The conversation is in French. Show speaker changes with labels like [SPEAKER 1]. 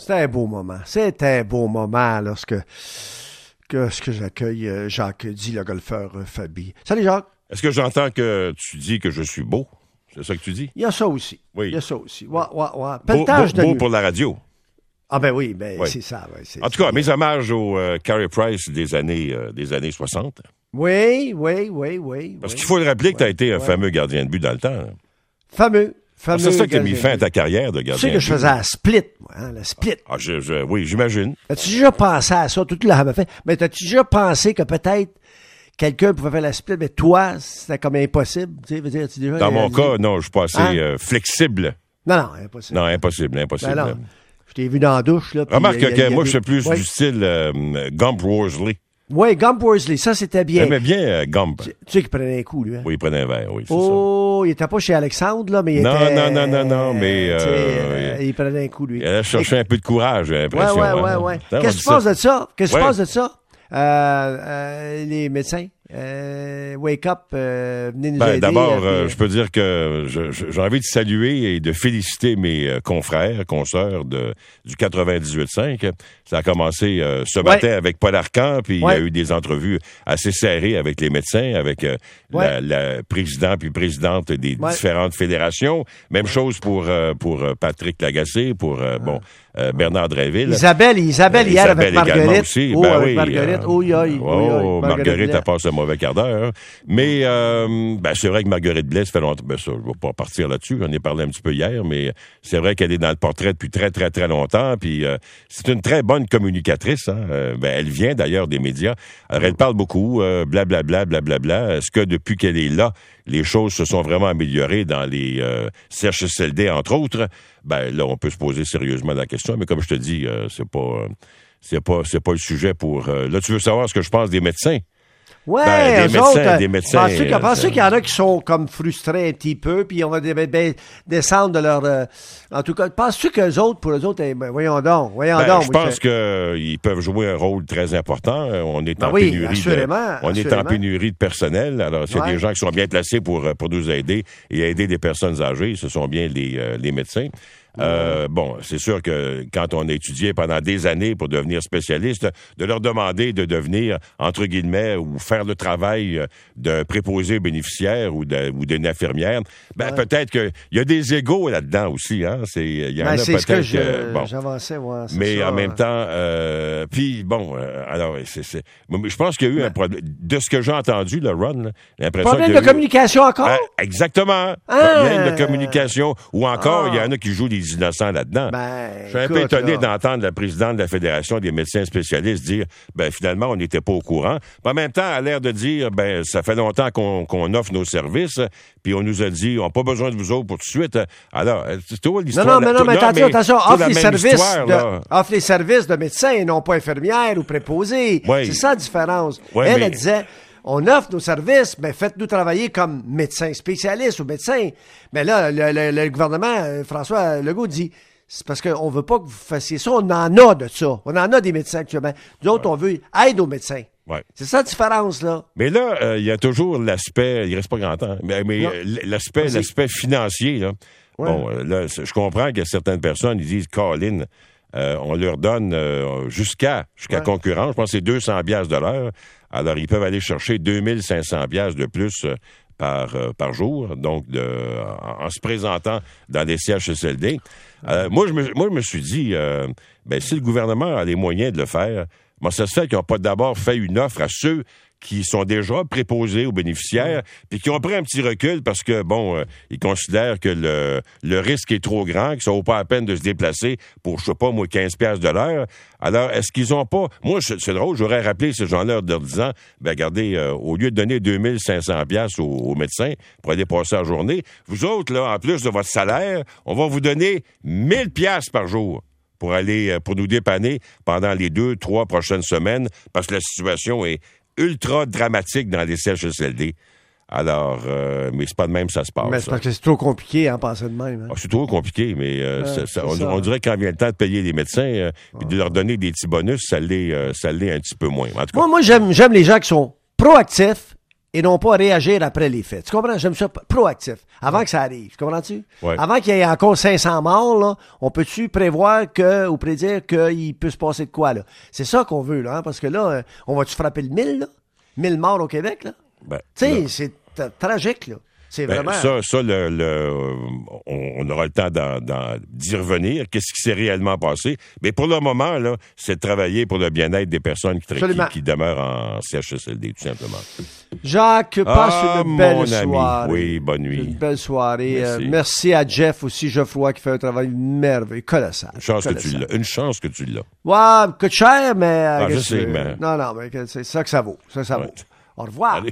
[SPEAKER 1] C'était un beau moment. C'était un beau moment lorsque que, j'accueille euh, Jacques dit, le golfeur euh, Fabi. Salut Jacques.
[SPEAKER 2] Est-ce que j'entends que tu dis que je suis beau? C'est ça que tu dis?
[SPEAKER 1] Il y a ça aussi.
[SPEAKER 2] Oui.
[SPEAKER 1] Il y a ça aussi. Ouais, ouais, ouais.
[SPEAKER 2] Beau, beau- pour la radio.
[SPEAKER 1] Ah ben oui, ben
[SPEAKER 2] Oui.
[SPEAKER 1] c'est ça. ouais,
[SPEAKER 2] En tout cas, mes hommages au euh, Carey Price des années, euh, des années 60.
[SPEAKER 1] Oui, oui, oui, oui.
[SPEAKER 2] Parce
[SPEAKER 1] oui.
[SPEAKER 2] qu'il faut le rappeler que tu as été un fameux gardien de but dans le temps. hein.
[SPEAKER 1] Fameux. Fameux
[SPEAKER 2] C'est ça qui a mis fin à ta carrière de
[SPEAKER 1] Tu
[SPEAKER 2] gardien
[SPEAKER 1] sais
[SPEAKER 2] de
[SPEAKER 1] que je faisais la split, moi, hein, la split.
[SPEAKER 2] Ah, je- je- oui, j'imagine.
[SPEAKER 1] As-tu déjà pensé à ça? Tout le fait. Mais as-tu déjà pensé que peut-être quelqu'un pouvait faire la split, mais toi, c'était comme impossible? Tu sais, veux dire, déjà
[SPEAKER 2] Dans mon cas, non, je suis pas assez
[SPEAKER 1] Hein?
[SPEAKER 2] euh, flexible.
[SPEAKER 1] Non, non, impossible.
[SPEAKER 2] Non, impossible, impossible.
[SPEAKER 1] Ben non. Je t'ai vu dans la douche, là.
[SPEAKER 2] Remarque
[SPEAKER 1] y
[SPEAKER 2] que moi, je suis plus
[SPEAKER 1] Oui.
[SPEAKER 2] du style euh, Gump Worsley.
[SPEAKER 1] Oui, Gump Worsley, ça c'était bien.
[SPEAKER 2] J'aimais bien euh, Gump.
[SPEAKER 1] Tu sais qu'il prenait un coup, lui. Hein?
[SPEAKER 2] Oui, il prenait un verre, oui,
[SPEAKER 1] Oh, il était pas chez Alexandre, là, mais il
[SPEAKER 2] Non,
[SPEAKER 1] était...
[SPEAKER 2] non, non, non, non, mais,
[SPEAKER 1] tu sais,
[SPEAKER 2] euh,
[SPEAKER 1] il prenait un coup, lui.
[SPEAKER 2] ça. Elle a cherché un peu de courage, j'ai
[SPEAKER 1] Ouais,
[SPEAKER 2] l'impression.
[SPEAKER 1] ouais, ouais,
[SPEAKER 2] hein.
[SPEAKER 1] ouais.
[SPEAKER 2] Attends, on
[SPEAKER 1] Qu'est-ce que tu penses de ça? Qu'est-ce que tu
[SPEAKER 2] Ouais.
[SPEAKER 1] penses de ça? Euh, euh, les médecins, euh, wake up, euh, venez nous
[SPEAKER 2] Ben,
[SPEAKER 1] aider.
[SPEAKER 2] D'abord,
[SPEAKER 1] euh,
[SPEAKER 2] euh, je peux dire que j'ai envie de saluer et de féliciter mes euh, confrères, consoeurs de, du 98.5. Ça a commencé euh, ce
[SPEAKER 1] Ouais.
[SPEAKER 2] matin avec Paul Arcan, puis il y a eu des entrevues assez serrées avec les médecins, avec
[SPEAKER 1] Ouais.
[SPEAKER 2] la, la présidente puis présidente des différentes fédérations. Même chose pour, euh, pour Patrick Lagacé, pour euh, bon euh, Bernard Dreville.
[SPEAKER 1] Isabelle, Isabelle hier
[SPEAKER 2] Isabelle
[SPEAKER 1] avec Marguerite.
[SPEAKER 2] aussi.
[SPEAKER 1] Oh,
[SPEAKER 2] Ben
[SPEAKER 1] avec
[SPEAKER 2] oui,
[SPEAKER 1] Marguerite.
[SPEAKER 2] euh,
[SPEAKER 1] Oh, oui, oui,
[SPEAKER 2] oh, Marguerite, a passé un mauvais quart d'heure. Mais euh, ben, c'est vrai que Marguerite Blais, fait longtemps. Ben, ça, je vais pas partir là-dessus. J'en ai parlé un petit peu hier, mais c'est vrai qu'elle est dans le portrait depuis très, très, très longtemps. Puis euh, c'est une très bonne communicatrice. Hein. Euh, ben, elle vient d'ailleurs des médias. Alors, elle parle beaucoup, blablabla, blablabla. Est-ce que depuis qu'elle est là, les choses se sont vraiment améliorées dans les CHSLD, entre autres? Ben là, on peut se poser sérieusement la question. Mais comme je te dis, c'est pas. c'est pas pas le sujet pour là tu veux savoir ce que je pense des médecins?
[SPEAKER 1] Ouais,
[SPEAKER 2] Ben, des
[SPEAKER 1] eux
[SPEAKER 2] médecins,
[SPEAKER 1] autres,
[SPEAKER 2] des
[SPEAKER 1] euh,
[SPEAKER 2] médecins,
[SPEAKER 1] Penses-tu qu'il
[SPEAKER 2] euh,
[SPEAKER 1] qu'il y en a qui sont comme frustrés un petit peu, puis on va dé- dé- descendre de leur... euh, en tout cas, penses-tu qu'eux autres, pour eux autres, eh, ben, voyons donc, voyons
[SPEAKER 2] Ben,
[SPEAKER 1] donc.
[SPEAKER 2] je pense qu'ils peuvent jouer un rôle très important. On est
[SPEAKER 1] Ben
[SPEAKER 2] en
[SPEAKER 1] oui,
[SPEAKER 2] pénurie. de-
[SPEAKER 1] assurément,
[SPEAKER 2] on est en pénurie de personnel. Alors, s'il y a
[SPEAKER 1] Ouais.
[SPEAKER 2] des gens qui sont bien placés pour, pour nous aider et aider des personnes âgées, ce sont bien les, euh, les médecins. Euh, bon, c'est sûr que quand on a étudié pendant des années pour devenir spécialiste, de leur demander de devenir, entre guillemets, ou faire le travail euh, d'un préposé bénéficiaire ou d'une infirmière, ben, peut-être qu'il y a des égaux là-dedans aussi. Hein? C'est, il y en
[SPEAKER 1] Ben,
[SPEAKER 2] a
[SPEAKER 1] que
[SPEAKER 2] peut-être
[SPEAKER 1] je-
[SPEAKER 2] que- bon.
[SPEAKER 1] j'avançais,
[SPEAKER 2] Mais
[SPEAKER 1] ça.
[SPEAKER 2] en même temps, euh, puis bon, alors c'est, c'est, moi, je pense qu'il y a eu un problème. De ce que j'ai entendu, le Ron, là, l'impression
[SPEAKER 1] Problème de
[SPEAKER 2] eu-
[SPEAKER 1] communication encore?
[SPEAKER 2] Ah, exactement.
[SPEAKER 1] Ah!
[SPEAKER 2] Problème de communication. Ou encore,
[SPEAKER 1] Ah.
[SPEAKER 2] il y en a qui jouent des innocents là-dedans.
[SPEAKER 1] Ben,
[SPEAKER 2] je suis un peu étonné
[SPEAKER 1] là.
[SPEAKER 2] d'entendre la présidente de la Fédération des médecins spécialistes dire, ben finalement, on n'était pas au courant. Puis en même temps, elle a l'air de dire, ben ça fait longtemps qu'on, qu'on offre nos services, puis on nous a dit, on n'a pas besoin de vous autres pour tout de suite. Alors, euh, c'est
[SPEAKER 1] Non,
[SPEAKER 2] l'histoire.
[SPEAKER 1] non, mais non,
[SPEAKER 2] tout-
[SPEAKER 1] mais attention, attention, offre les, services de, offre les services de médecins et non pas infirmières ou préposés.
[SPEAKER 2] Oui.
[SPEAKER 1] C'est ça la différence.
[SPEAKER 2] Oui,
[SPEAKER 1] elle,
[SPEAKER 2] mais-
[SPEAKER 1] elle disait, on offre nos services, mais faites-nous travailler comme médecins spécialistes ou médecins. Mais là, le, le- le gouvernement, euh, François Legault dit, c'est parce qu'on veut pas que vous fassiez ça. On en a de ça. On en a des médecins actuellement. Nous autres, on veut aide aux médecins.
[SPEAKER 2] Ouais.
[SPEAKER 1] C'est ça la différence, là.
[SPEAKER 2] Mais là, euh, il y a toujours l'aspect, il reste pas grand temps, mais, euh, l'aspect, l'aspect financier, là.
[SPEAKER 1] Ouais.
[SPEAKER 2] Bon, là, je comprends que certaines personnes, ils disent, Colin, euh, on leur donne euh, jusqu'à jusqu'à
[SPEAKER 1] Ouais.
[SPEAKER 2] concurrence, je pense que c'est 200 biasses de l'heure. Alors, ils peuvent aller chercher 2500 biasses de plus euh, par, par jour, donc de, en, en se présentant dans des CHSLD. Moi, je me, moi, je me suis dit, euh, ben, si le gouvernement a les moyens de le faire, moi, ça se fait qu'ils n'ont pas d'abord fait une offre à ceux qui sont déjà préposés aux bénéficiaires, puis qui ont pris un petit recul parce que, bon, euh, ils considèrent que le, le risque est trop grand, que ça vaut pas la peine de se déplacer pour, je sais pas, moi, 15 piastres de l'heure. Alors, est-ce qu'ils ont pas... Moi, c'est c'est drôle, j'aurais rappelé ces gens-là en leur disant, ben, regardez, euh, au lieu de donner 2500 piastres aux, aux médecins pour aller passer la journée, vous autres, là, en plus de votre salaire, on va vous donner 1000 piastres par jour pour aller euh, pour nous dépanner pendant les deux, trois prochaines semaines, parce que la situation est ultra dramatique dans les CHSLD. Alors, euh, mais c'est pas de même que ça se passe.
[SPEAKER 1] mais c'est
[SPEAKER 2] ça.
[SPEAKER 1] parce que c'est trop compliqué, hein, penser de même. hein.
[SPEAKER 2] Ah, c'est trop compliqué, mais euh,
[SPEAKER 1] Ouais,
[SPEAKER 2] ça- ça-
[SPEAKER 1] c'est
[SPEAKER 2] on, dirait quand vient le temps de payer les médecins euh, puis de leur donner des petits bonus, ça l'est, ça l'est un petit peu moins. En tout cas,
[SPEAKER 1] Moi, moi j'aime, j'aime les gens qui sont proactifs et non pas réagir après les faits. Tu comprends? J'aime ça proactif, avant que ça arrive. Tu comprends-tu?
[SPEAKER 2] Ouais.
[SPEAKER 1] Avant qu'il y ait encore 500 morts, là, on peut-tu prévoir que, ou prédire qu'il peut se passer de quoi, là? C'est ça qu'on veut, là, hein, parce que là, euh, on va-tu frapper le 1000, là? 1000 morts au Québec, là?
[SPEAKER 2] Ben,
[SPEAKER 1] Tu sais, c'est tra- tragique, là. C'est
[SPEAKER 2] ben,
[SPEAKER 1] vraiment...
[SPEAKER 2] ça, ça le, le- on, aura le temps d'y revenir. Qu'est-ce qui s'est réellement passé? Mais pour le moment, là, c'est de travailler pour le bien-être des personnes qui, qui, qui demeurent en CHSLD, tout simplement.
[SPEAKER 1] Jacques, passe
[SPEAKER 2] Ah,
[SPEAKER 1] une belle
[SPEAKER 2] mon ami.
[SPEAKER 1] soirée.
[SPEAKER 2] Oui, bonne nuit.
[SPEAKER 1] Une belle soirée.
[SPEAKER 2] Merci.
[SPEAKER 1] Euh, merci à Jeff aussi, Geoffroy, qui fait un travail merveilleux, colossal.
[SPEAKER 2] Une chance que tu l'as. Une chance que tu l'as.
[SPEAKER 1] Ouais, coûte cher, mais... euh,
[SPEAKER 2] Ah, je sais, mais-
[SPEAKER 1] Non, non, mais c'est ça que ça vaut. Ça, ça
[SPEAKER 2] Ouais.
[SPEAKER 1] vaut. Au revoir.
[SPEAKER 2] Allez.